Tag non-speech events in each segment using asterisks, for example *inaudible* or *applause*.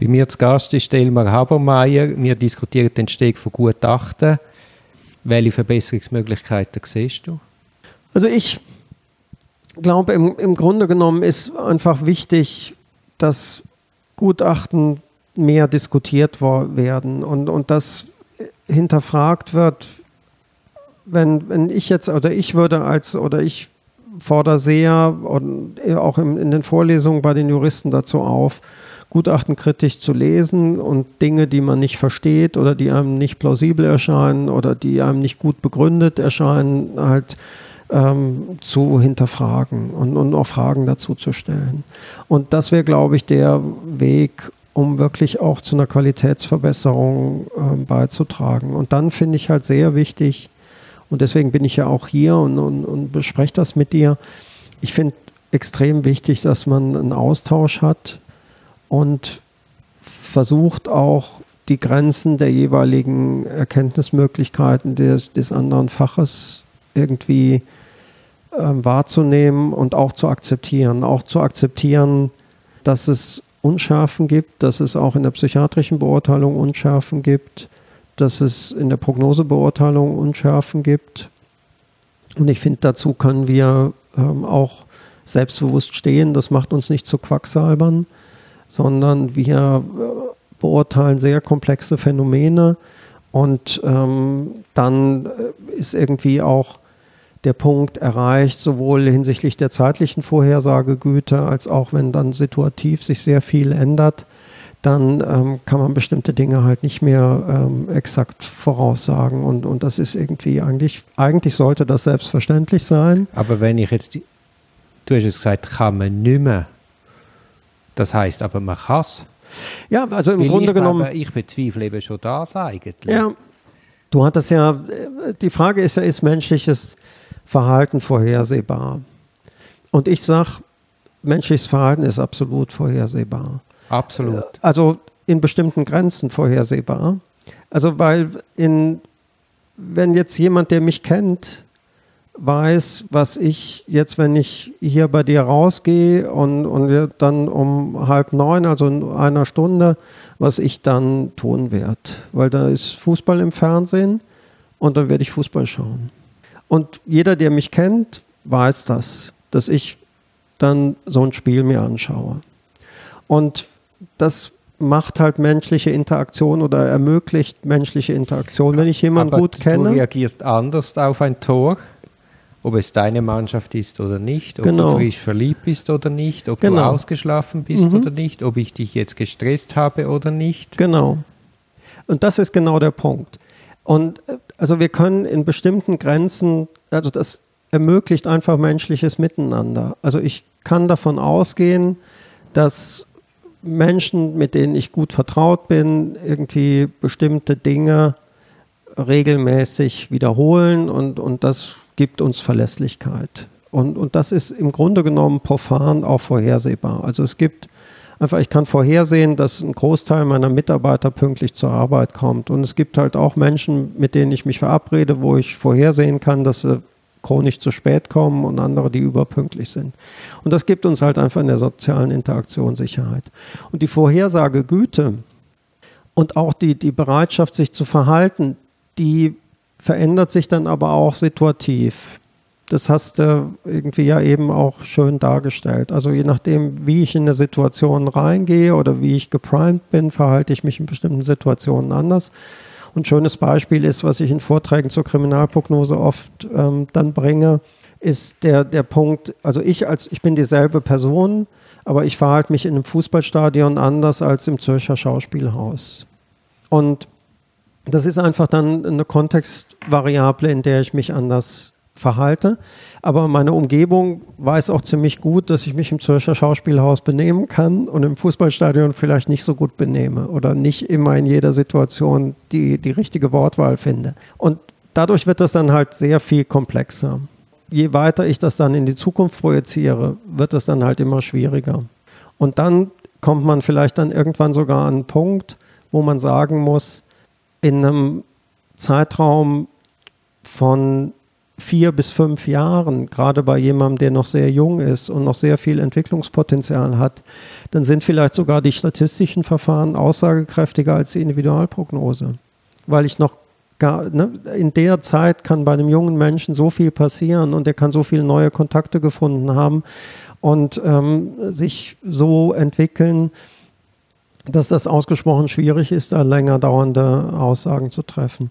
Bei mir zu Gast ist Elmar Habermeier. Wir diskutieren den Steg von Gutachten. Welche Verbesserungsmöglichkeiten siehst du? Also ich glaube, im, im Grunde genommen ist einfach wichtig, dass Gutachten mehr diskutiert werden und, und das hinterfragt wird, wenn, wenn ich jetzt oder ich würde als oder ich fordere sehr und auch in, in den Vorlesungen bei den Juristen dazu auf, Gutachten kritisch zu lesen und Dinge, die man nicht versteht oder die einem nicht plausibel erscheinen oder die einem nicht gut begründet erscheinen, halt ähm, zu hinterfragen und, und auch Fragen dazu zu stellen. Und das wäre, glaube ich, der Weg, um wirklich auch zu einer Qualitätsverbesserung äh, beizutragen. Und dann finde ich halt sehr wichtig, und deswegen bin ich ja auch hier und, und, und bespreche das mit dir. Ich finde extrem wichtig, dass man einen Austausch hat und versucht auch die Grenzen der jeweiligen Erkenntnismöglichkeiten des, des anderen Faches irgendwie äh, wahrzunehmen und auch zu akzeptieren. Auch zu akzeptieren, dass es Unschärfen gibt, dass es auch in der psychiatrischen Beurteilung Unschärfen gibt, dass es in der Prognosebeurteilung Unschärfen gibt. Und ich finde, dazu können wir ähm, auch selbstbewusst stehen. Das macht uns nicht zu Quacksalbern, sondern wir äh, beurteilen sehr komplexe Phänomene. Und ähm, dann äh, ist irgendwie auch der Punkt erreicht, sowohl hinsichtlich der zeitlichen Vorhersagegüte als auch wenn dann situativ sich sehr viel ändert, dann ähm, kann man bestimmte Dinge halt nicht mehr ähm, exakt voraussagen. Und, und das ist irgendwie eigentlich, eigentlich sollte das selbstverständlich sein. Aber wenn ich jetzt, die, du hast es gesagt, kann man nicht mehr. Das heißt aber, man kann es. Ja, also im Weil Grunde ich genommen. Glaube, ich bezweifle eben schon das eigentlich. Ja, du hattest ja, äh, die Frage ist ja, ist menschliches Verhalten vorhersehbar? Und ich sage, menschliches Verhalten ist absolut vorhersehbar. Absolut. Also in bestimmten Grenzen vorhersehbar. Also weil in, wenn jetzt jemand, der mich kennt, weiß, was ich jetzt, wenn ich hier bei dir rausgehe und, und dann um halb neun, also in einer Stunde, was ich dann tun werde. Weil da ist Fußball im Fernsehen und dann werde ich Fußball schauen. Und jeder, der mich kennt, weiß das, dass ich dann so ein Spiel mir anschaue. Und das macht halt menschliche Interaktion oder ermöglicht menschliche Interaktion. Wenn ich jemanden Aber gut kenne. Du reagierst anders auf ein Tor, ob es deine Mannschaft ist oder nicht, ob Genau. du frisch verliebt bist oder nicht, ob Genau. du ausgeschlafen bist Mhm. oder nicht, ob ich dich jetzt gestresst habe oder nicht. Genau. Und das ist genau der Punkt. Und äh, also wir können in bestimmten Grenzen, also das ermöglicht einfach menschliches Miteinander. Also ich kann davon ausgehen, dass Menschen, mit denen ich gut vertraut bin, irgendwie bestimmte Dinge regelmäßig wiederholen und, und das gibt uns Verlässlichkeit. Und, und das ist im Grunde genommen profan auch vorhersehbar. Also es gibt einfach, ich kann vorhersehen, dass ein Großteil meiner Mitarbeiter pünktlich zur Arbeit kommt. Und es gibt halt auch Menschen, mit denen ich mich verabrede, wo ich vorhersehen kann, dass sie chronisch zu spät kommen und andere, die überpünktlich sind. Und das gibt uns halt einfach in der sozialen Interaktion Sicherheit. Und die Vorhersagegüte und auch die, die Bereitschaft, sich zu verhalten, die verändert sich dann aber auch situativ. Das hast du irgendwie ja eben auch schön dargestellt. Also je nachdem, wie ich in eine Situation reingehe oder wie ich geprimed bin, verhalte ich mich in bestimmten Situationen anders. Und ein schönes Beispiel ist, was ich in Vorträgen zur Kriminalprognose oft ähm, dann bringe, ist der, der Punkt, also ich als ich bin dieselbe Person, aber ich verhalte mich in einem Fußballstadion anders als im Zürcher Schauspielhaus. Und das ist einfach dann eine Kontextvariable, in der ich mich anders verhalte. Aber meine Umgebung weiß auch ziemlich gut, dass ich mich im Zürcher Schauspielhaus benehmen kann und im Fußballstadion vielleicht nicht so gut benehme oder nicht immer in jeder Situation die, die richtige Wortwahl finde. Und dadurch wird das dann halt sehr viel komplexer. Je weiter ich das dann in die Zukunft projiziere, wird es dann halt immer schwieriger. Und dann kommt man vielleicht dann irgendwann sogar an einen Punkt, wo man sagen muss, in einem Zeitraum von vier bis fünf Jahren, gerade bei jemandem, der noch sehr jung ist und noch sehr viel Entwicklungspotenzial hat, dann sind vielleicht sogar die statistischen Verfahren aussagekräftiger als die Individualprognose. Weil ich noch gar, ne, in der Zeit kann bei einem jungen Menschen so viel passieren und er kann so viele neue Kontakte gefunden haben und ähm, sich so entwickeln, dass das ausgesprochen schwierig ist, da länger dauernde Aussagen zu treffen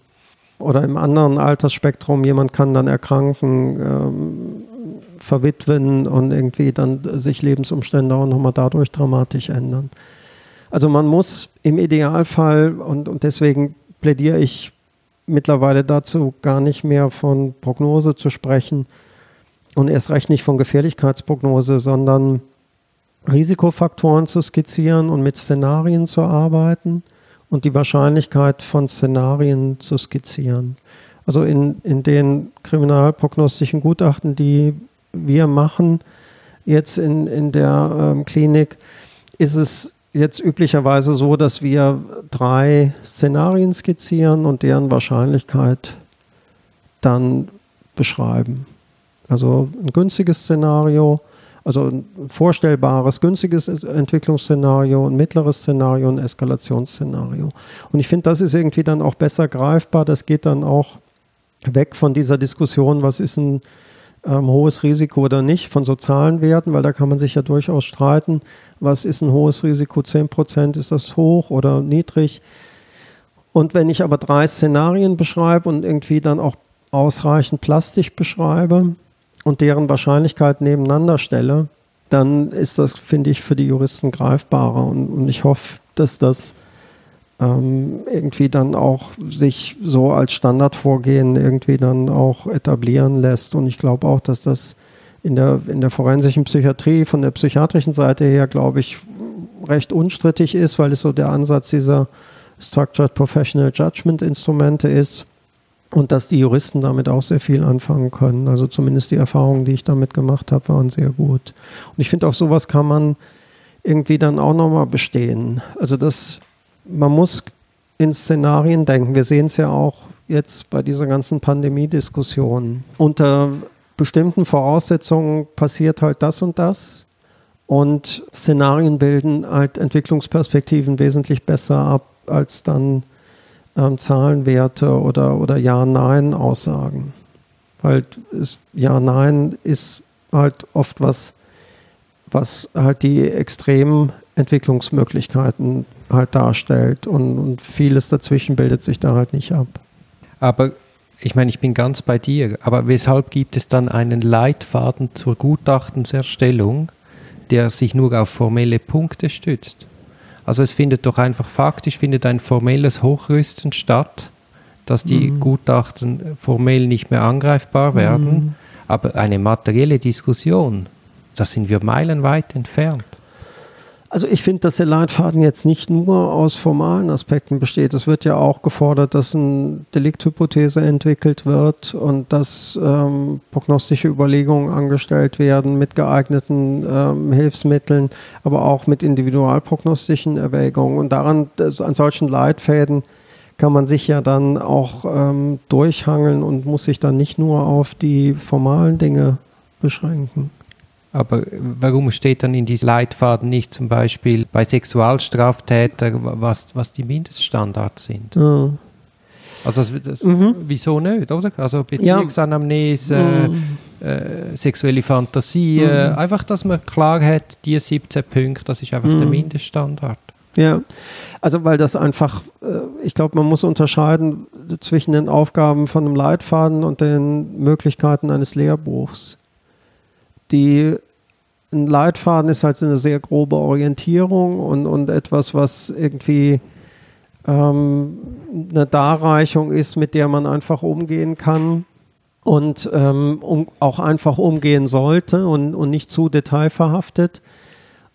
oder im anderen Altersspektrum, jemand kann dann erkranken, ähm, verwitwen und irgendwie dann sich Lebensumstände auch nochmal dadurch dramatisch ändern. Also man muss im Idealfall, und, und deswegen plädiere ich mittlerweile dazu, gar nicht mehr von Prognose zu sprechen und erst recht nicht von Gefährlichkeitsprognose, sondern Risikofaktoren zu skizzieren und mit Szenarien zu arbeiten und die Wahrscheinlichkeit von Szenarien zu skizzieren. Also in, in den kriminalprognostischen Gutachten, die wir machen, jetzt in, in der ähm, Klinik, ist es jetzt üblicherweise so, dass wir drei Szenarien skizzieren und deren Wahrscheinlichkeit dann beschreiben. Also ein günstiges Szenario, also ein vorstellbares, günstiges Entwicklungsszenario, ein mittleres Szenario, ein Eskalationsszenario. Und ich finde, das ist irgendwie dann auch besser greifbar. Das geht dann auch weg von dieser Diskussion, was ist ein ähm, hohes Risiko oder nicht, von sozialen Werten, weil da kann man sich ja durchaus streiten. Was ist ein hohes Risiko? 10 Prozent, ist das hoch oder niedrig? Und wenn ich aber drei Szenarien beschreibe und irgendwie dann auch ausreichend plastisch beschreibe, und deren Wahrscheinlichkeit nebeneinander stelle, dann ist das, finde ich, für die Juristen greifbarer. Und, und ich hoffe, dass das ähm, irgendwie dann auch sich so als Standardvorgehen irgendwie dann auch etablieren lässt. Und ich glaube auch, dass das in der, in der forensischen Psychiatrie von der psychiatrischen Seite her, glaube ich, recht unstrittig ist, weil es so der Ansatz dieser Structured Professional Judgment Instrumente ist und dass die Juristen damit auch sehr viel anfangen können. Also zumindest die Erfahrungen, die ich damit gemacht habe, waren sehr gut. Und ich finde, auf sowas kann man irgendwie dann auch nochmal bestehen. Also das, man muss in Szenarien denken. Wir sehen es ja auch jetzt bei dieser ganzen Pandemie-Diskussion. Unter bestimmten Voraussetzungen passiert halt das und das. Und Szenarien bilden halt Entwicklungsperspektiven wesentlich besser ab als dann ähm, Zahlenwerte oder, oder Ja-Nein-Aussagen. Weil Ja-Nein ist halt oft was, was halt die extremen Entwicklungsmöglichkeiten halt darstellt und, und vieles dazwischen bildet sich da halt nicht ab. Aber ich meine, ich bin ganz bei dir, aber weshalb gibt es dann einen Leitfaden zur Gutachtenserstellung, der sich nur auf formelle Punkte stützt? Also es findet doch einfach faktisch findet ein formelles Hochrüsten statt, dass die mhm. Gutachten formell nicht mehr angreifbar werden, mhm. aber eine materielle Diskussion, da sind wir meilenweit entfernt. Also ich finde, dass der Leitfaden jetzt nicht nur aus formalen Aspekten besteht. Es wird ja auch gefordert, dass eine Delikthypothese entwickelt wird und dass ähm, prognostische Überlegungen angestellt werden mit geeigneten ähm, Hilfsmitteln, aber auch mit individualprognostischen Erwägungen. Und daran, an solchen Leitfäden kann man sich ja dann auch ähm, durchhangeln und muss sich dann nicht nur auf die formalen Dinge beschränken. Aber warum steht dann in diesem Leitfaden nicht zum Beispiel bei Sexualstraftätern, was, was die Mindeststandards sind? Ja. Also das, das, mhm. wieso nicht, oder? Also Beziehungsanamnese, mhm. äh, sexuelle Fantasie, mhm. einfach, dass man klar hat, die 17 Punkte, das ist einfach der mhm. Mindeststandard. Ja, also weil das einfach, äh, ich glaube, man muss unterscheiden zwischen den Aufgaben von einem Leitfaden und den Möglichkeiten eines Lehrbuchs die ein Leitfaden ist halt eine sehr grobe Orientierung und, und etwas, was irgendwie ähm, eine Darreichung ist, mit der man einfach umgehen kann und ähm, um, auch einfach umgehen sollte und, und nicht zu detailverhaftet.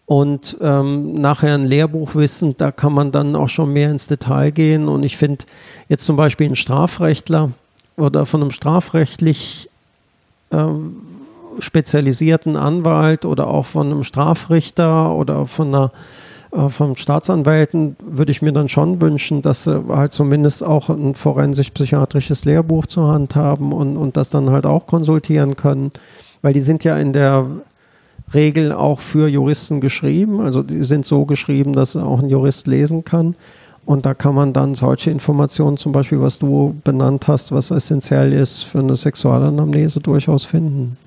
Und ähm, nachher ein Lehrbuchwissen, da kann man dann auch schon mehr ins Detail gehen. Und ich finde jetzt zum Beispiel ein Strafrechtler oder von einem strafrechtlich ähm, spezialisierten Anwalt oder auch von einem Strafrichter oder von einer äh, vom Staatsanwälten würde ich mir dann schon wünschen, dass sie halt zumindest auch ein forensisch-psychiatrisches Lehrbuch zur Hand haben und, und das dann halt auch konsultieren können, weil die sind ja in der Regel auch für Juristen geschrieben, also die sind so geschrieben, dass auch ein Jurist lesen kann. Und da kann man dann solche Informationen, zum Beispiel, was du benannt hast, was essentiell ist für eine Sexualanamnese, durchaus finden.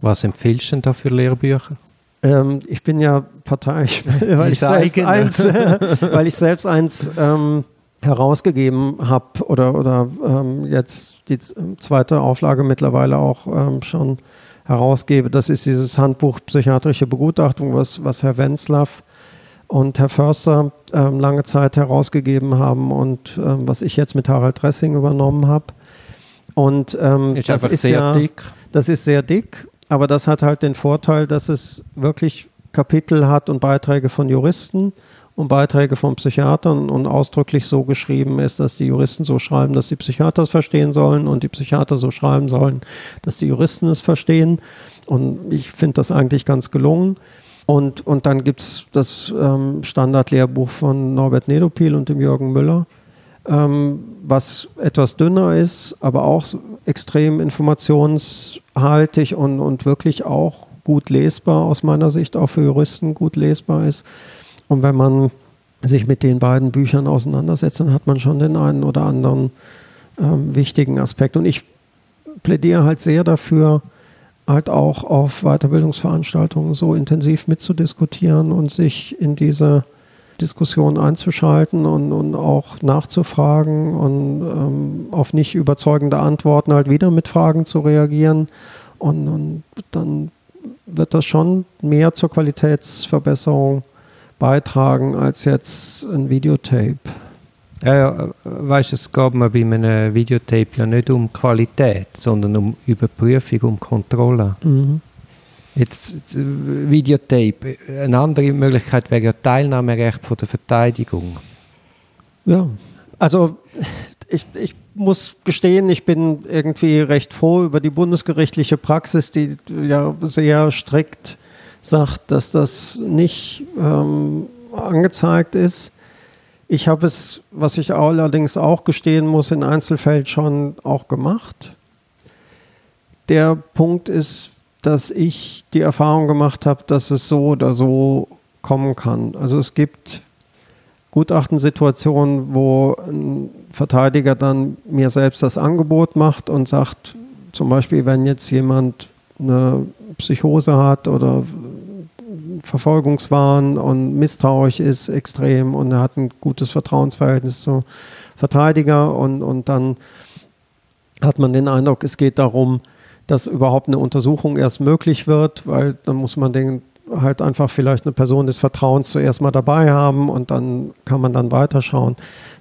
Was empfiehlst du denn da für Lehrbücher? Ähm, ich bin ja parteiisch, *laughs* weil ich, selbst eins, *laughs* weil ich selbst eins ähm, herausgegeben habe oder, oder ähm, jetzt die zweite Auflage mittlerweile auch ähm, schon herausgebe. Das ist dieses Handbuch Psychiatrische Begutachtung, was, was Herr Wenzlaff und Herr Förster ähm, lange Zeit herausgegeben haben und ähm, was ich jetzt mit Harald Dressing übernommen habe. Und ist das ist sehr ja, dick. Das ist sehr dick aber das hat halt den Vorteil, dass es wirklich Kapitel hat und Beiträge von Juristen und Beiträge von Psychiatern und ausdrücklich so geschrieben ist, dass die Juristen so schreiben, dass die Psychiater es verstehen sollen und die Psychiater so schreiben sollen, dass die Juristen es verstehen. Und ich finde das eigentlich ganz gelungen. Und, und dann gibt es das ähm, Standardlehrbuch von Norbert Nedopil und dem Jürgen Müller ähm, was etwas dünner ist, aber auch extrem informationshaltig und, und wirklich auch gut lesbar aus meiner Sicht, auch für Juristen gut lesbar ist. Und wenn man sich mit den beiden Büchern auseinandersetzt, dann hat man schon den einen oder anderen ähm, wichtigen Aspekt. Und ich plädiere halt sehr dafür, halt auch auf Weiterbildungsveranstaltungen so intensiv mitzudiskutieren und sich in diese Diskussion einzuschalten und, und auch nachzufragen und ähm, auf nicht überzeugende Antworten halt wieder mit Fragen zu reagieren. Und, und dann wird das schon mehr zur Qualitätsverbesserung beitragen als jetzt ein Videotape. Ja, ja, weißt, es geht mir bei einem Videotape ja nicht um Qualität, sondern um Überprüfung, um Kontrolle. Mhm. Jetzt Videotape. Eine andere Möglichkeit wäre ja Teilnahmerecht von der Verteidigung. Ja, also ich, ich muss gestehen, ich bin irgendwie recht froh über die bundesgerichtliche Praxis, die ja sehr strikt sagt, dass das nicht ähm, angezeigt ist. Ich habe es, was ich allerdings auch gestehen muss, in Einzelfällen schon auch gemacht. Der Punkt ist, dass ich die Erfahrung gemacht habe, dass es so oder so kommen kann. Also es gibt Gutachtensituationen, wo ein Verteidiger dann mir selbst das Angebot macht und sagt, zum Beispiel, wenn jetzt jemand eine Psychose hat oder Verfolgungswahn und misstrauisch ist extrem und er hat ein gutes Vertrauensverhältnis zum Verteidiger und, und dann hat man den Eindruck, es geht darum, dass überhaupt eine Untersuchung erst möglich wird, weil dann muss man den halt einfach vielleicht eine Person des Vertrauens zuerst mal dabei haben und dann kann man dann weiterschauen.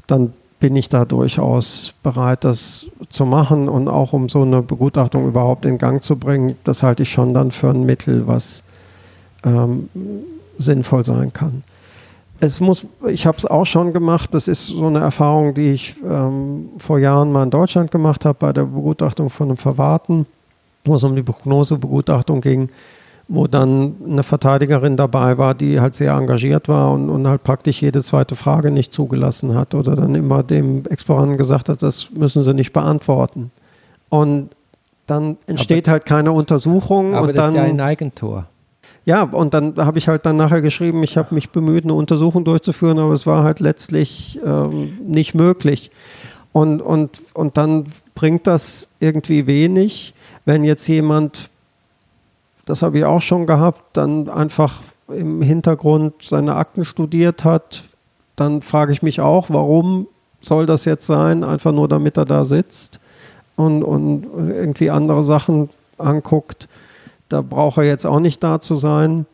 Dann bin ich da durchaus bereit, das zu machen und auch um so eine Begutachtung überhaupt in Gang zu bringen, das halte ich schon dann für ein Mittel, was ähm, sinnvoll sein kann. Es muss, ich habe es auch schon gemacht, das ist so eine Erfahrung, die ich ähm, vor Jahren mal in Deutschland gemacht habe bei der Begutachtung von einem Verwahrten wo es um die Prognosebegutachtung ging, wo dann eine Verteidigerin dabei war, die halt sehr engagiert war und, und halt praktisch jede zweite Frage nicht zugelassen hat oder dann immer dem Exploranten gesagt hat, das müssen sie nicht beantworten. Und dann entsteht aber, halt keine Untersuchung. Aber und das dann, ist ja ein Eigentor. Ja, und dann habe ich halt dann nachher geschrieben, ich habe mich bemüht, eine Untersuchung durchzuführen, aber es war halt letztlich ähm, nicht möglich. Und, und, und dann bringt das irgendwie wenig wenn jetzt jemand, das habe ich auch schon gehabt, dann einfach im Hintergrund seine Akten studiert hat, dann frage ich mich auch, warum soll das jetzt sein, einfach nur damit er da sitzt und, und irgendwie andere Sachen anguckt. Da braucht er jetzt auch nicht da zu sein.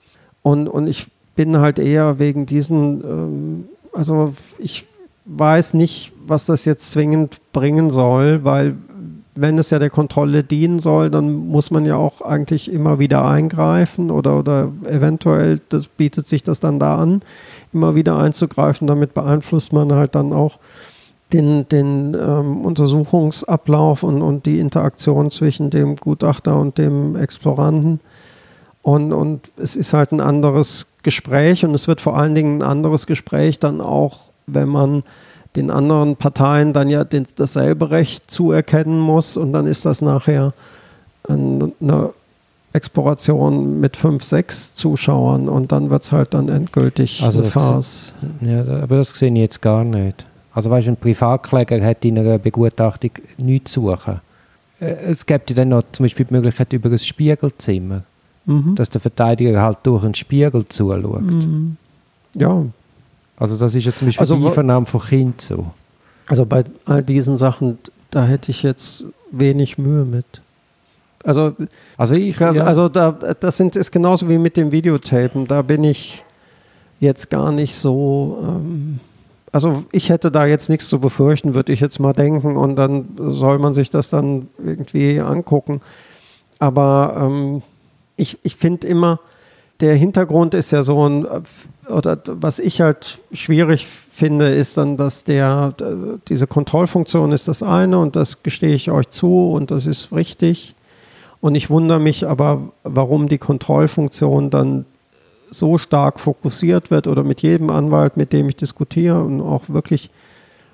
Und, und ich bin halt eher wegen diesen, ähm, also ich weiß nicht, was das jetzt zwingend bringen soll, weil wenn es ja der Kontrolle dienen soll, dann muss man ja auch eigentlich immer wieder eingreifen oder, oder eventuell das bietet sich das dann da an, immer wieder einzugreifen. Damit beeinflusst man halt dann auch den, den ähm, Untersuchungsablauf und, und die Interaktion zwischen dem Gutachter und dem Exploranten. Und, und es ist halt ein anderes Gespräch und es wird vor allen Dingen ein anderes Gespräch dann auch, wenn man den anderen Parteien dann ja den, dasselbe Recht zuerkennen muss und dann ist das nachher eine Exploration mit fünf, sechs Zuschauern und dann wird es halt dann endgültig also Farce. Ja, aber das sehe ich jetzt gar nicht. Also weißt du, ein Privatkläger hat in einer Begutachtung nichts zu suchen. Äh, es gibt ja dann noch zum Beispiel die Möglichkeit über ein Spiegelzimmer, mhm. dass der Verteidiger halt durch einen Spiegel zuschaut. Mhm. Ja. Also das ist ja zum Beispiel also, bei Einvernahmen von Kind so. Also bei all diesen Sachen, da hätte ich jetzt wenig Mühe mit. Also, also, ich, ja. also da, das sind, ist genauso wie mit dem Videotapen. Da bin ich jetzt gar nicht so. Ähm, also ich hätte da jetzt nichts zu befürchten, würde ich jetzt mal denken. Und dann soll man sich das dann irgendwie angucken. Aber ähm, ich, ich finde immer, der Hintergrund ist ja so ein, oder was ich halt schwierig finde, ist dann, dass der, diese Kontrollfunktion ist das eine und das gestehe ich euch zu und das ist richtig. Und ich wundere mich aber, warum die Kontrollfunktion dann so stark fokussiert wird oder mit jedem Anwalt, mit dem ich diskutiere und auch wirklich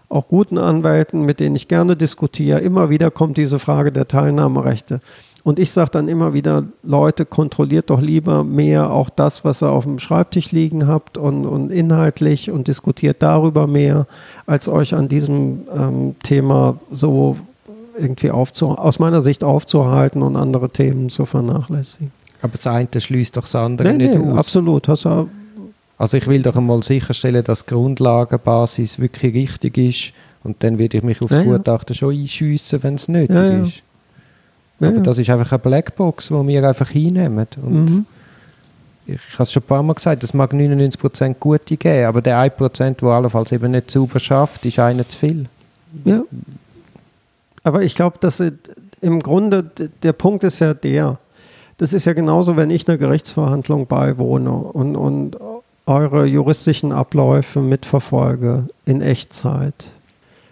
auch guten Anwälten, mit denen ich gerne diskutiere, immer wieder kommt diese Frage der Teilnahmerechte. Und ich sage dann immer wieder, Leute, kontrolliert doch lieber mehr auch das, was ihr auf dem Schreibtisch liegen habt und, und inhaltlich und diskutiert darüber mehr, als euch an diesem ähm, Thema so irgendwie aufzu aus meiner Sicht aufzuhalten und andere Themen zu vernachlässigen. Aber das eine schließt doch das andere nee, nicht nee, aus. Absolut. Also, also ich will doch einmal sicherstellen, dass die Grundlagenbasis wirklich richtig ist und dann werde ich mich aufs ja, Gutachten schon einschiessen, wenn es nötig ja, ist. Aber das ist einfach eine Blackbox, die wir einfach hinnehmen. Und mhm. ich, ich habe es schon ein paar Mal gesagt, es mag 99% gute geben, aber der 1%, der allenfalls eben nicht sauber schafft, ist einer zu viel. Ja. Aber ich glaube, dass im Grunde der Punkt ist ja der, das ist ja genauso, wenn ich einer Gerichtsverhandlung beiwohne und, und eure juristischen Abläufe mitverfolge in Echtzeit.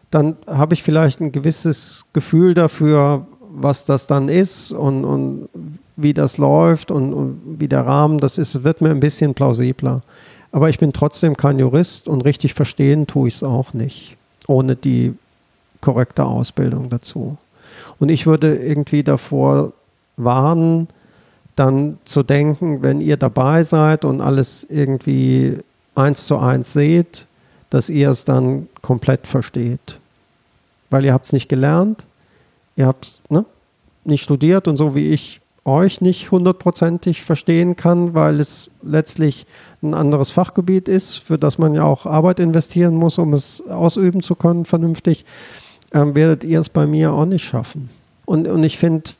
Dann habe ich vielleicht ein gewisses Gefühl dafür, was das dann ist und, und wie das läuft und, und wie der Rahmen das ist, wird mir ein bisschen plausibler. Aber ich bin trotzdem kein Jurist und richtig verstehen tue ich es auch nicht, ohne die korrekte Ausbildung dazu. Und ich würde irgendwie davor warnen, dann zu denken, wenn ihr dabei seid und alles irgendwie eins zu eins seht, dass ihr es dann komplett versteht. Weil ihr habt es nicht gelernt, ihr habt es ne, nicht studiert und so wie ich euch nicht hundertprozentig verstehen kann, weil es letztlich ein anderes Fachgebiet ist, für das man ja auch Arbeit investieren muss, um es ausüben zu können vernünftig ähm, werdet ihr es bei mir auch nicht schaffen. Und, und ich finde,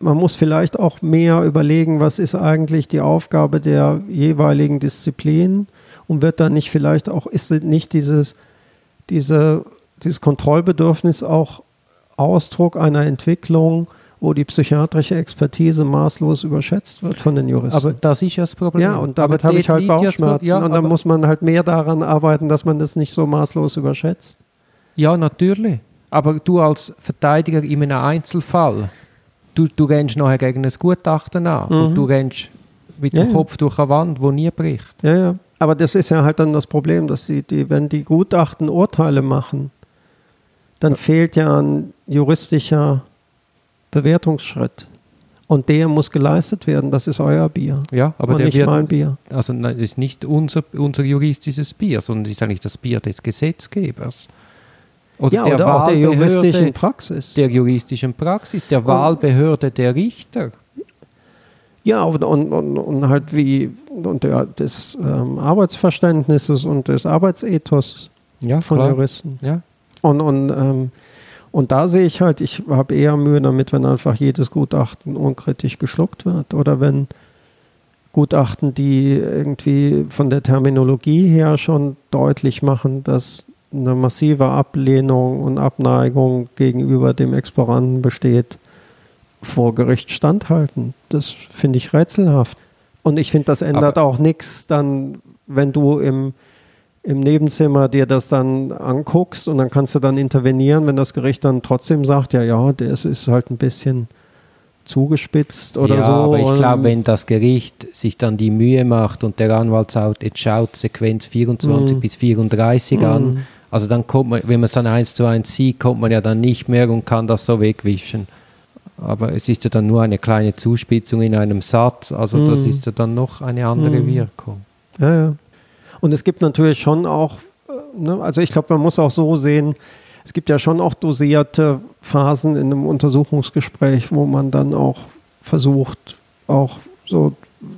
man muss vielleicht auch mehr überlegen, was ist eigentlich die Aufgabe der jeweiligen Disziplin und wird dann nicht vielleicht auch, ist nicht dieses, diese, dieses Kontrollbedürfnis auch Ausdruck einer Entwicklung, wo die psychiatrische Expertise maßlos überschätzt wird von den Juristen. Aber das ist ja das Problem. Ja, und damit habe ich halt Bauchschmerzen. Ja, und dann muss man halt mehr daran arbeiten, dass man das nicht so maßlos überschätzt. Ja, natürlich. Aber du als Verteidiger in einem Einzelfall, du, du rennst nachher gegen ein Gutachten an mhm. und du rennst mit dem ja, Kopf durch eine Wand, wo nie bricht. Ja, ja. Aber das ist ja halt dann das Problem, dass die, die wenn die Gutachten Urteile machen, dann ja. fehlt ja ein juristischer Bewertungsschritt. Und der muss geleistet werden. Das ist euer Bier. Ja, aber und der nicht wird, mein Bier. Also nein, das ist nicht unser, unser juristisches Bier, sondern es ist eigentlich das Bier des Gesetzgebers. Oder, ja, der, oder auch der juristischen Praxis. Der juristischen Praxis, der Wahlbehörde der Richter. Ja, und, und, und, halt wie und der, des ähm, Arbeitsverständnisses und des Arbeitsethos ja, von klar. Juristen. Ja. Und, und, ähm, und da sehe ich halt, ich habe eher Mühe damit, wenn einfach jedes Gutachten unkritisch geschluckt wird oder wenn Gutachten, die irgendwie von der Terminologie her schon deutlich machen, dass eine massive Ablehnung und Abneigung gegenüber dem Exploranten besteht, vor Gericht standhalten. Das finde ich rätselhaft. Und ich finde, das ändert Aber auch nichts dann, wenn du im, im Nebenzimmer dir das dann anguckst und dann kannst du dann intervenieren, wenn das Gericht dann trotzdem sagt, ja, ja, das ist halt ein bisschen zugespitzt oder ja, so. aber ich glaube, wenn das Gericht sich dann die Mühe macht und der Anwalt sagt, jetzt schaut Sequenz 24 Mhm. bis 34 an, also dann kommt man, wenn man es dann eins zu eins sieht, kommt man ja dann nicht mehr und kann das so wegwischen. Aber es ist ja dann nur eine kleine Zuspitzung in einem Satz, also das Mhm. ist ja dann noch eine andere Mhm. Wirkung. Ja, ja. Und es gibt natürlich schon auch, äh, ne, also ich glaube, man muss auch so sehen, es gibt ja schon auch dosierte Phasen in einem Untersuchungsgespräch, wo man dann auch versucht, auch so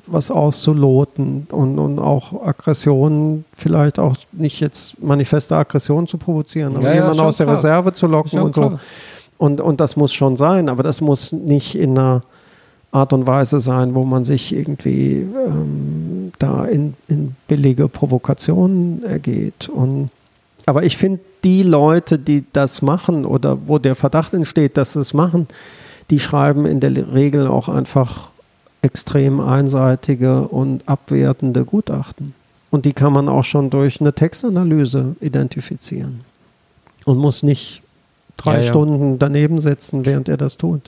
was auszuloten und, und auch Aggressionen, vielleicht auch nicht jetzt manifeste Aggressionen zu provozieren, aber Ja, ja, jemanden schon aus der klar. Reserve zu locken Schon und so. klar. Und, und das muss schon sein, aber das muss nicht in einer Art und Weise sein, wo man sich irgendwie ähm, da in, in billige Provokationen ergeht. Und, aber ich finde, die Leute, die das machen oder wo der Verdacht entsteht, dass sie es machen, die schreiben in der Regel auch einfach extrem einseitige und abwertende Gutachten. Und die kann man auch schon durch eine Textanalyse identifizieren. Und muss nicht drei Ja, ja. Stunden daneben sitzen, während er das tut.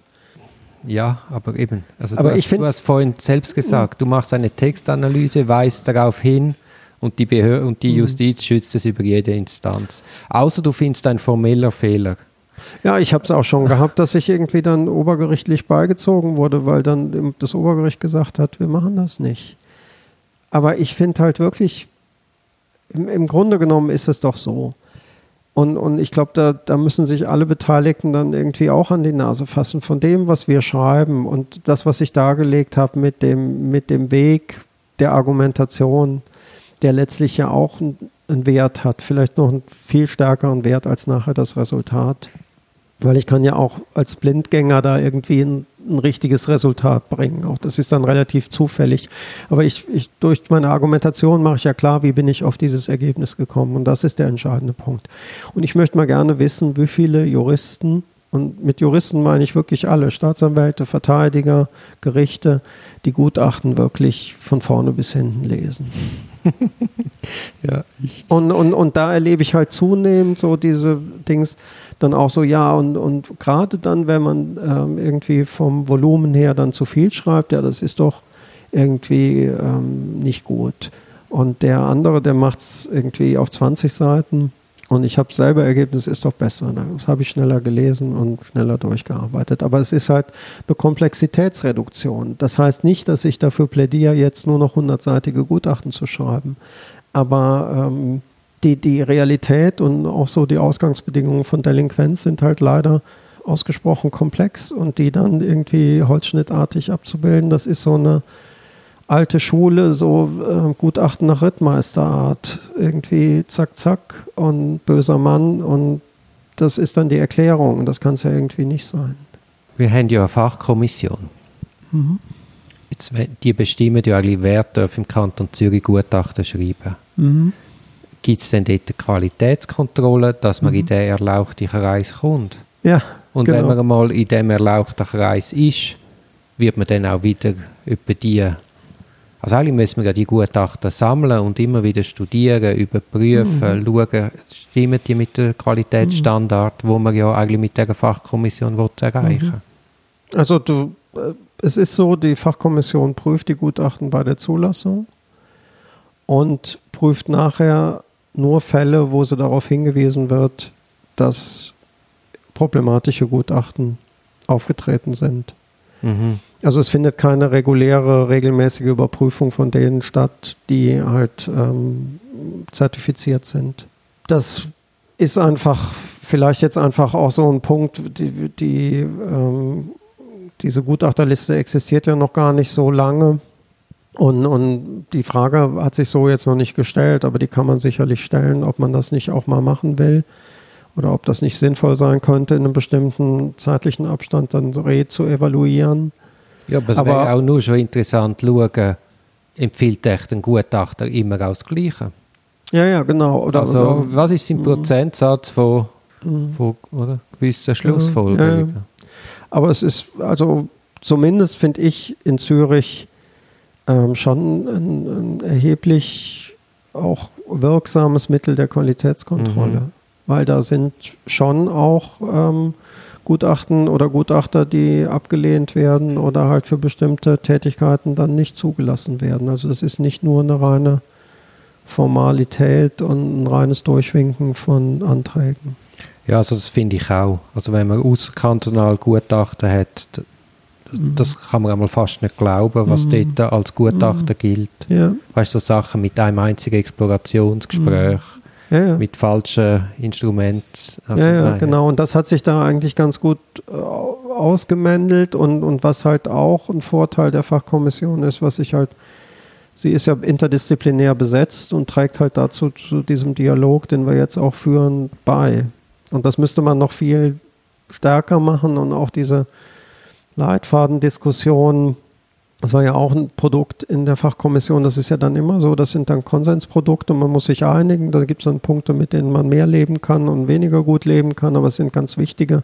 Ja, aber eben. Also Aber du, ich hast, du hast vorhin selbst gesagt, du machst eine Textanalyse, weist darauf hin und die, Behör und Mhm. die Justiz schützt es über jede Instanz. Außer du findest ein formeller Fehler. Ja, ich habe es auch schon gehabt, dass ich irgendwie dann obergerichtlich beigezogen wurde, weil dann das Obergericht gesagt hat, wir machen das nicht. Aber ich finde halt wirklich, im, im Grunde genommen ist es doch so. Und, und ich glaube, da, da müssen sich alle Beteiligten dann irgendwie auch an die Nase fassen von dem, was wir schreiben und das, was ich dargelegt habe mit dem, mit dem Weg der Argumentation, der letztlich ja auch einen Wert hat, vielleicht noch einen viel stärkeren Wert als nachher das Resultat. Weil ich kann ja auch als Blindgänger da irgendwie ein, ein richtiges Resultat bringen. Auch das ist dann relativ zufällig. Aber ich, ich durch meine Argumentation mache ich ja klar, wie bin ich auf dieses Ergebnis gekommen. Und das ist der entscheidende Punkt. Und ich möchte mal gerne wissen, wie viele Juristen, und mit Juristen meine ich wirklich alle, Staatsanwälte, Verteidiger, Gerichte, die Gutachten wirklich von vorne bis hinten lesen. *laughs* Ja, ich. Und, und, und da erlebe ich halt zunehmend so diese Dings dann auch so, ja, und, und gerade dann, wenn man ähm, irgendwie vom Volumen her dann zu viel schreibt, ja, das ist doch irgendwie ähm, nicht gut. Und der andere, der macht es irgendwie auf 20 Seiten und ich habe selber Ergebnis, ist doch besser. Ne? Das habe ich schneller gelesen und schneller durchgearbeitet. Aber es ist halt eine Komplexitätsreduktion. Das heißt nicht, dass ich dafür plädiere, jetzt nur noch 100-seitige Gutachten zu schreiben. Aber ähm, die, die Realität und auch so die Ausgangsbedingungen von Delinquenz sind halt leider ausgesprochen komplex und die dann irgendwie holzschnittartig abzubilden, das ist so eine alte Schule, so äh, Gutachten nach Rittmeisterart. Irgendwie zack, zack und böser Mann und das ist dann die Erklärung. Das kann es ja irgendwie nicht sein. Wir haben ja eine Fachkommission. Mhm. Jetzt, die bestimmen ja eigentlich, wer darf im Kanton Zürich Gutachten schreiben. Mhm. Gibt es denn dort eine Qualitätskontrolle, dass man in den erlauchten Kreis kommt? Ja. Und genau. wenn man mal in dem erlauchten Kreis ist, wird man dann auch wieder über die. Also eigentlich müssen wir ja die Gutachten sammeln und immer wieder studieren, überprüfen, Mhm. schauen, stimmen die mit dem Qualitätsstandard, wo man ja eigentlich mit der Fachkommission will erreichen Also du, äh, es ist so, die Fachkommission prüft die Gutachten bei der Zulassung und prüft nachher nur Fälle, wo sie darauf hingewiesen wird, dass problematische Gutachten aufgetreten sind. Mhm. Also es findet keine reguläre, regelmäßige Überprüfung von denen statt, die halt ähm, zertifiziert sind. Das ist einfach, vielleicht jetzt einfach auch so ein Punkt, die, die, ähm, diese Gutachterliste existiert ja noch gar nicht so lange. Und, und die Frage hat sich so jetzt noch nicht gestellt, aber die kann man sicherlich stellen, ob man das nicht auch mal machen will oder ob das nicht sinnvoll sein könnte, in einem bestimmten zeitlichen Abstand dann re zu evaluieren. Ja, aber es Aber- wäre auch nur schon interessant zu schauen, empfiehlt echt ein Gutachter immer auch das Gleiche. Ja, ja, genau. Oder, also, oder, was ist im Prozentsatz von, Mhm. von oder, gewissen Schlussfolgerungen? aber es ist, also zumindest finde ich in Zürich ähm, schon ein, ein erheblich auch wirksames Mittel der Qualitätskontrolle. Mhm. Weil da sind schon auch ähm, Gutachten oder Gutachter, die abgelehnt werden oder halt für bestimmte Tätigkeiten dann nicht zugelassen werden. Also das ist nicht nur eine reine Formalität und ein reines Durchwinken von Anträgen. Ja, also das finde ich auch. Also wenn man außerkantonal Gutachten hat. Das kann man einmal fast nicht glauben, was mhm. dort als Gutachter mhm. gilt. Ja. Weißt du, so Sachen mit einem einzigen Explorationsgespräch, mhm. ja, ja. mit falschen Instrumenten. Also, ja, ja genau. Und das hat sich da eigentlich ganz gut äh, ausgemändelt und, und was halt auch ein Vorteil der Fachkommission ist, was ich halt sie ist ja interdisziplinär besetzt und trägt halt dazu zu diesem Dialog, den wir jetzt auch führen, bei. Und das müsste man noch viel stärker machen und auch diese Leitfadendiskussion, das war ja auch ein Produkt in der Fachkommission, das ist ja dann immer so, das sind dann Konsensprodukte, man muss sich einigen, da gibt es dann Punkte, mit denen man mehr leben kann und weniger gut leben kann, aber es sind ganz wichtige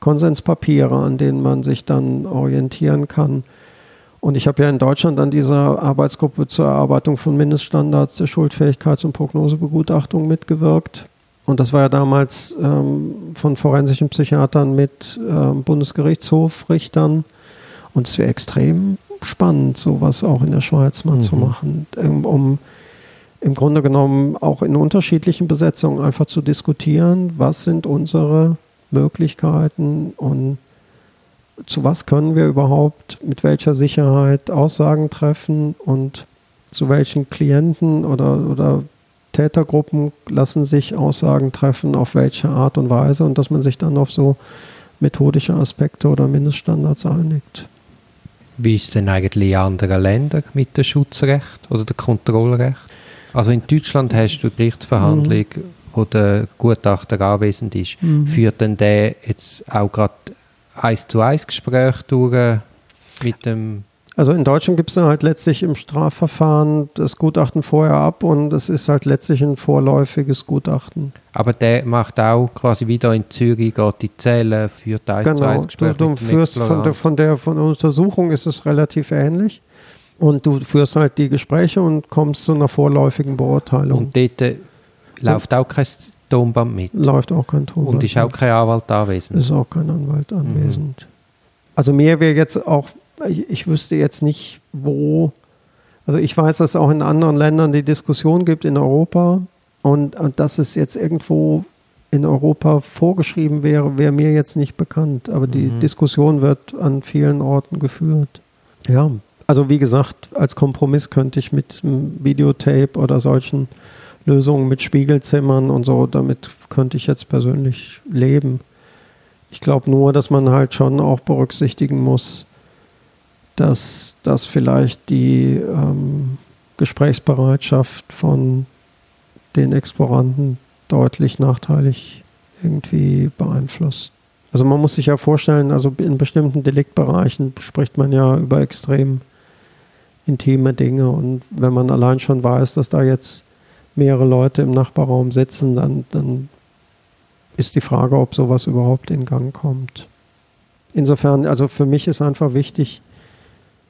Konsenspapiere, an denen man sich dann orientieren kann. Und ich habe ja in Deutschland an dieser Arbeitsgruppe zur Erarbeitung von Mindeststandards der Schuldfähigkeits- und Prognosebegutachtung mitgewirkt. Und das war ja damals ähm, von forensischen Psychiatern mit ähm, Bundesgerichtshofrichtern. Und es wäre extrem spannend, sowas auch in der Schweiz mal mhm. zu machen, ähm, um im Grunde genommen auch in unterschiedlichen Besetzungen einfach zu diskutieren, was sind unsere Möglichkeiten und zu was können wir überhaupt mit welcher Sicherheit Aussagen treffen und zu welchen Klienten oder, oder Tätergruppen lassen sich Aussagen treffen, auf welche Art und Weise und dass man sich dann auf so methodische Aspekte oder Mindeststandards einigt. Wie ist denn eigentlich in anderen Ländern mit dem Schutzrecht oder dem Kontrollrecht? Also in Deutschland hast du die Gerichtsverhandlung, mhm. wo der Gutachter anwesend ist. Mhm. Führt denn der jetzt auch gerade eins zu eins Gespräch durch mit dem also in Deutschland gibt es halt letztlich im Strafverfahren das Gutachten vorher ab und es ist halt letztlich ein vorläufiges Gutachten. Aber der macht auch quasi wieder in Zürich, geht die Zähne, führt eins genau. zu eins Gespräch du, du führst von der, von, der, von der Untersuchung ist es relativ ähnlich. Und du führst halt die Gespräche und kommst zu einer vorläufigen Beurteilung. Und dort äh, läuft auch kein Tonband mit? Läuft auch kein Tonband Und ist auch kein Anwalt anwesend? Ist auch kein Anwalt anwesend. Mhm. Also mir wäre jetzt auch ich, wüsste jetzt nicht, wo. Also ich weiß, dass es auch in anderen Ländern die Diskussion gibt in Europa und, und dass es jetzt irgendwo in Europa vorgeschrieben wäre, wäre mir jetzt nicht bekannt. Aber die mhm. Diskussion wird an vielen Orten geführt. Ja, also wie gesagt, als Kompromiss könnte ich mit einem Videotape oder solchen Lösungen mit Spiegelzimmern und so, damit könnte ich jetzt persönlich leben. Ich glaube nur, dass man halt schon auch berücksichtigen muss, dass das vielleicht die ähm, Gesprächsbereitschaft von den Exploranten deutlich nachteilig irgendwie beeinflusst. Also man muss sich ja vorstellen, also in bestimmten Deliktbereichen spricht man ja über extrem intime Dinge und wenn man allein schon weiß, dass da jetzt mehrere Leute im Nachbarraum sitzen, dann, dann ist die Frage, ob sowas überhaupt in Gang kommt. Insofern, also für mich ist einfach wichtig,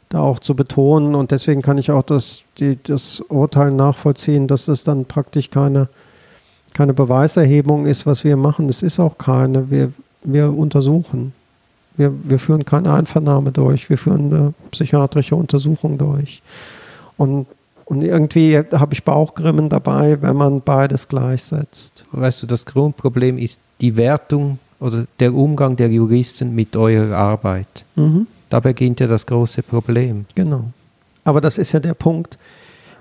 da auch zu betonen. Und deswegen kann ich auch das, die, das Urteil nachvollziehen, dass das dann praktisch keine, keine Beweiserhebung ist, was wir machen. Es ist auch keine. Wir, wir untersuchen. Wir, wir führen keine Einvernahme durch. Wir führen eine psychiatrische Untersuchung durch. Und, und irgendwie habe ich Bauchgrimmen dabei, wenn man beides gleichsetzt. Weißt du, das Grundproblem ist die Wertung oder der Umgang der Juristen mit eurer Arbeit. Mhm. Da beginnt ja das große Problem. Genau. Aber das ist ja der Punkt.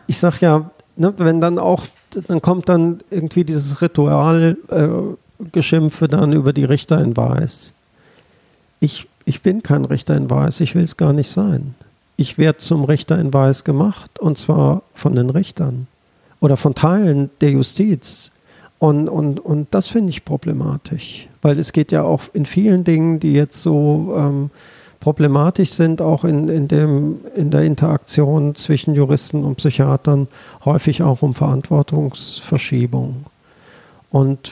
Ich sage ja, ne, wenn dann auch, dann kommt dann irgendwie dieses Ritualgeschimpfe äh, dann über die Richter in Weiß. Ich, ich bin kein Richter in Weiß, ich will es gar nicht sein. Ich werde zum Richter in Weiß gemacht und zwar von den Richtern oder von Teilen der Justiz. Und, und, und das finde ich problematisch, weil es geht ja auch in vielen Dingen, die jetzt so ähm, problematisch sind, auch in, in, dem, in der Interaktion zwischen Juristen und Psychiatern, häufig auch um Verantwortungsverschiebung. Und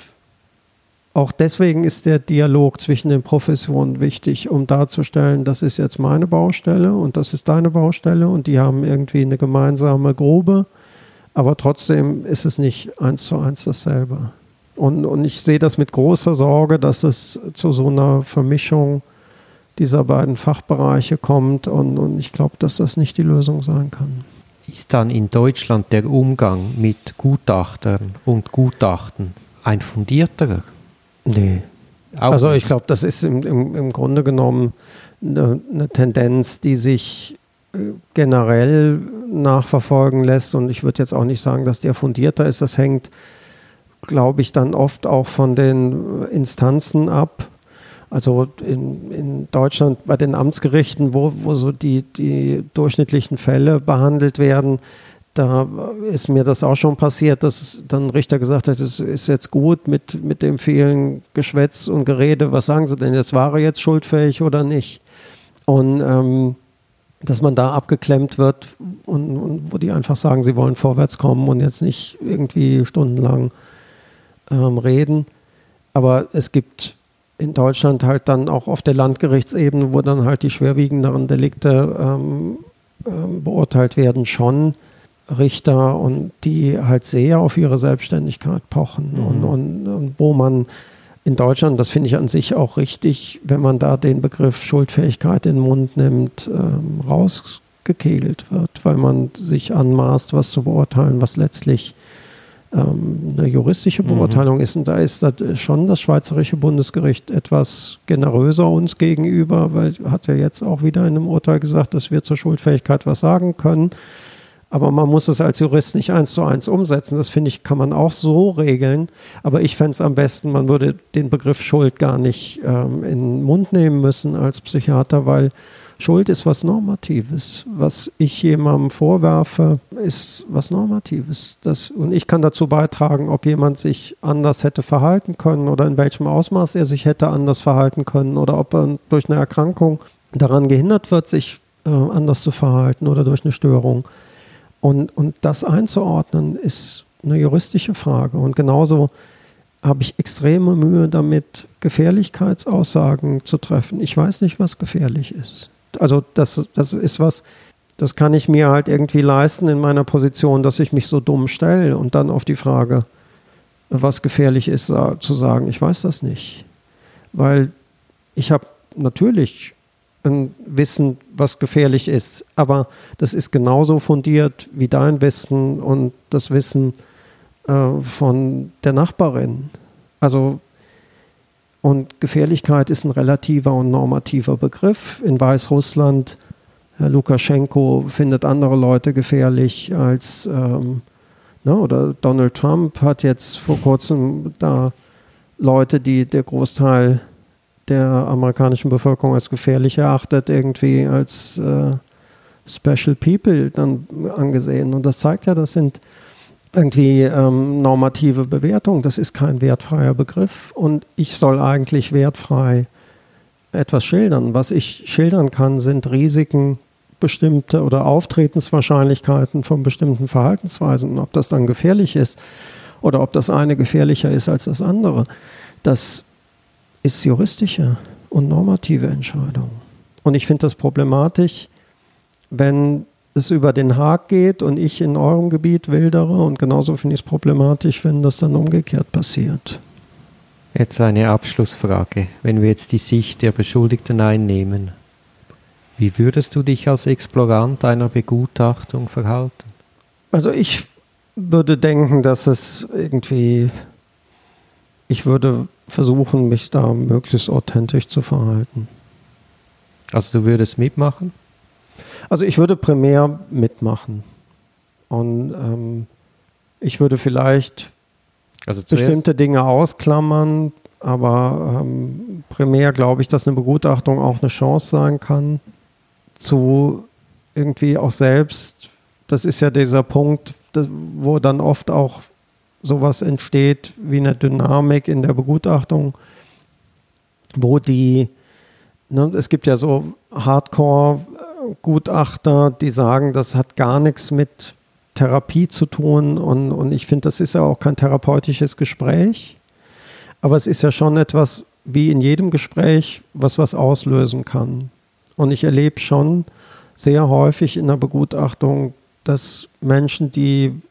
auch deswegen ist der Dialog zwischen den Professionen wichtig, um darzustellen, das ist jetzt meine Baustelle und das ist deine Baustelle und die haben irgendwie eine gemeinsame Grube, aber trotzdem ist es nicht eins zu eins dasselbe. Und, und ich sehe das mit großer Sorge, dass es zu so einer Vermischung dieser beiden Fachbereiche kommt. Und, und ich glaube, dass das nicht die Lösung sein kann. Ist dann in Deutschland der Umgang mit Gutachtern und Gutachten ein fundierterer? Nee. Auch also ich glaube, das ist im, im, im Grunde genommen eine, eine Tendenz, die sich äh, generell nachverfolgen lässt. Und ich würde jetzt auch nicht sagen, dass der fundierter ist. Das hängt glaube ich, dann oft auch von den Instanzen ab. Also in, in Deutschland bei den Amtsgerichten, wo, wo so die, die durchschnittlichen Fälle behandelt werden, da ist mir das auch schon passiert, dass dann ein Richter gesagt hat, es ist jetzt gut mit, mit dem vielen Geschwätz und Gerede, was sagen Sie denn jetzt, war er jetzt schuldfähig oder nicht? Und ähm, dass man da abgeklemmt wird und, und, wo die einfach sagen, sie wollen vorwärts kommen und jetzt nicht irgendwie stundenlang ähm, reden. Aber es gibt in Deutschland halt dann auch auf der Landgerichtsebene, wo dann halt die schwerwiegenderen Delikte ähm, ähm, beurteilt werden, schon Richter und die halt sehr auf ihre Selbstständigkeit pochen mhm. und, und, und, wo man in Deutschland, das finde ich an sich auch richtig, wenn man da den Begriff Schuldfähigkeit in den Mund nimmt, ähm, rausgekegelt wird, weil man sich anmaßt, was zu beurteilen, was letztlich ähm, eine juristische mhm. Beurteilung mhm. ist. Und da ist das schon das Schweizerische Bundesgericht etwas generöser uns gegenüber, weil hat ja jetzt auch wieder in einem Urteil gesagt, dass wir zur Schuldfähigkeit was sagen können. Aber man muss es als Jurist nicht eins zu eins umsetzen. Das finde ich, kann man auch so regeln. Aber ich fände es am besten, man würde den Begriff Schuld gar nicht ähm, in den Mund nehmen müssen als Psychiater, weil Schuld ist was Normatives. Was ich jemandem vorwerfe, ist was Normatives. Das, und ich kann dazu beitragen, ob jemand sich anders hätte verhalten können oder in welchem Ausmaß er sich hätte anders verhalten können oder ob er durch eine Erkrankung daran gehindert wird, sich äh, anders zu verhalten oder durch eine Störung. Und, und das einzuordnen, ist eine juristische Frage. Und genauso habe ich extreme Mühe damit, Gefährlichkeitsaussagen zu treffen. Ich weiß nicht, was gefährlich ist also das, das ist was, das kann ich mir halt irgendwie leisten in meiner Position, dass ich mich so dumm stelle und dann auf die Frage, was gefährlich ist, zu sagen, ich weiß das nicht. Weil ich habe natürlich ein Wissen, was gefährlich ist, aber das ist genauso fundiert wie dein Wissen und das Wissen äh, von der Nachbarin. Also und Gefährlichkeit ist ein relativer und normativer Begriff. In Weißrussland, Herr Lukaschenko findet andere Leute gefährlich als, ähm, ne, oder Donald Trump hat jetzt vor kurzem da Leute, die der Großteil der amerikanischen Bevölkerung als gefährlich erachtet, irgendwie als äh, Special People dann angesehen. Und das zeigt ja, das sind irgendwie ähm, normative Bewertung. Das ist kein wertfreier Begriff und ich soll eigentlich wertfrei etwas schildern. Was ich schildern kann, sind Risiken bestimmte oder Auftretenswahrscheinlichkeiten von bestimmten Verhaltensweisen. Ob das dann gefährlich ist oder ob das eine gefährlicher ist als das andere, das ist juristische und normative Entscheidung. Und ich finde das problematisch, wenn es über den Haag geht und ich in eurem Gebiet wildere. Und genauso finde ich es problematisch, wenn das dann umgekehrt passiert. Jetzt eine Abschlussfrage. Wenn wir jetzt die Sicht der Beschuldigten einnehmen, wie würdest du dich als Explorant einer Begutachtung verhalten? Also ich würde denken, dass es irgendwie, ich würde versuchen, mich da möglichst authentisch zu verhalten. Also du würdest mitmachen? Also ich würde primär mitmachen. Und ähm, ich würde vielleicht also bestimmte Dinge ausklammern, aber ähm, primär glaube ich, dass eine Begutachtung auch eine Chance sein kann, zu irgendwie auch selbst, das ist ja dieser Punkt, wo dann oft auch sowas entsteht wie eine Dynamik in der Begutachtung, wo die, ne, es gibt ja so Hardcore Gutachter, die sagen, das hat gar nichts mit Therapie zu tun und, und ich finde, das ist ja auch kein therapeutisches Gespräch, aber es ist ja schon etwas wie in jedem Gespräch, was was auslösen kann. Und ich erlebe schon sehr häufig in der Begutachtung, dass Menschen, die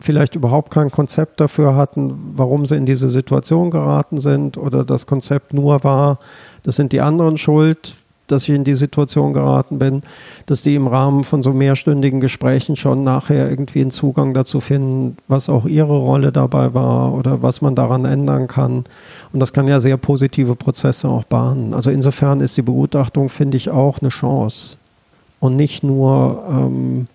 vielleicht überhaupt kein Konzept dafür hatten, warum sie in diese Situation geraten sind oder das Konzept nur war, das sind die anderen schuld, dass ich in die Situation geraten bin, dass die im Rahmen von so mehrstündigen Gesprächen schon nachher irgendwie einen Zugang dazu finden, was auch ihre Rolle dabei war oder was man daran ändern kann. Und das kann ja sehr positive Prozesse auch bahnen. Also insofern ist die Begutachtung, finde ich, auch eine Chance und nicht nur ähm,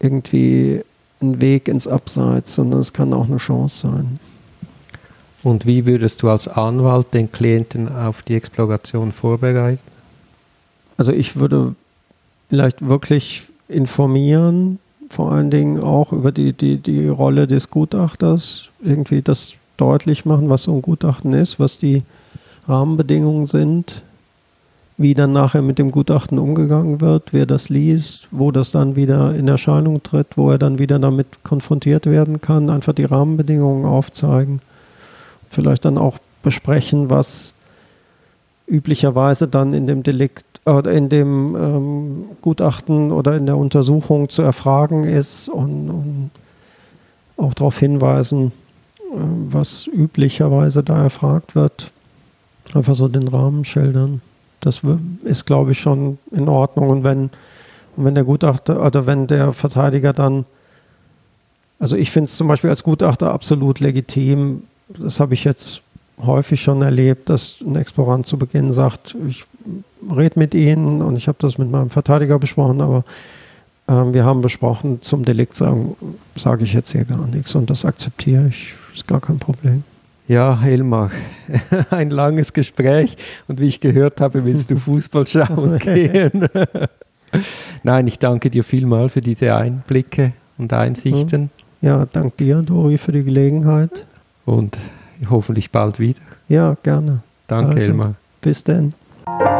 irgendwie ein Weg ins Abseits, sondern es kann auch eine Chance sein. Und wie würdest du als Anwalt den Klienten auf die Exploration vorbereiten? Also ich würde vielleicht wirklich informieren, vor allen Dingen auch über die, die, die Rolle des Gutachters, irgendwie das deutlich machen, was so ein Gutachten ist, was die Rahmenbedingungen sind, wie dann nachher mit dem Gutachten umgegangen wird, wer das liest, wo das dann wieder in Erscheinung tritt, wo er dann wieder damit konfrontiert werden kann, einfach die Rahmenbedingungen aufzeigen. Vielleicht dann auch besprechen, was üblicherweise dann in dem Delikt oder in dem ähm, Gutachten oder in der Untersuchung zu erfragen ist und, und auch darauf hinweisen, äh, was üblicherweise da erfragt wird. Einfach so den Rahmen schildern. Das ist, glaube ich, schon in Ordnung. Und wenn, und wenn der Gutachter oder wenn der Verteidiger dann, also ich finde es zum Beispiel als Gutachter absolut legitim, das habe ich jetzt häufig schon erlebt, dass ein Explorant zu Beginn sagt, ich rede mit Ihnen und ich habe das mit meinem Verteidiger besprochen, aber äh, wir haben besprochen, zum Delikt sagen, sage ich jetzt hier gar nichts und das akzeptiere ich, ist gar kein Problem. Ja, Helmar, *laughs* ein langes Gespräch und wie ich gehört habe, willst du Fußball schauen *laughs* gehen. *laughs* Nein, ich danke dir vielmal für diese Einblicke und Einsichten. Ja, danke dir, Dori, für die Gelegenheit. Und hoffentlich bald wieder. Ja, gerne. Danke, also, Elmar. Bis dann.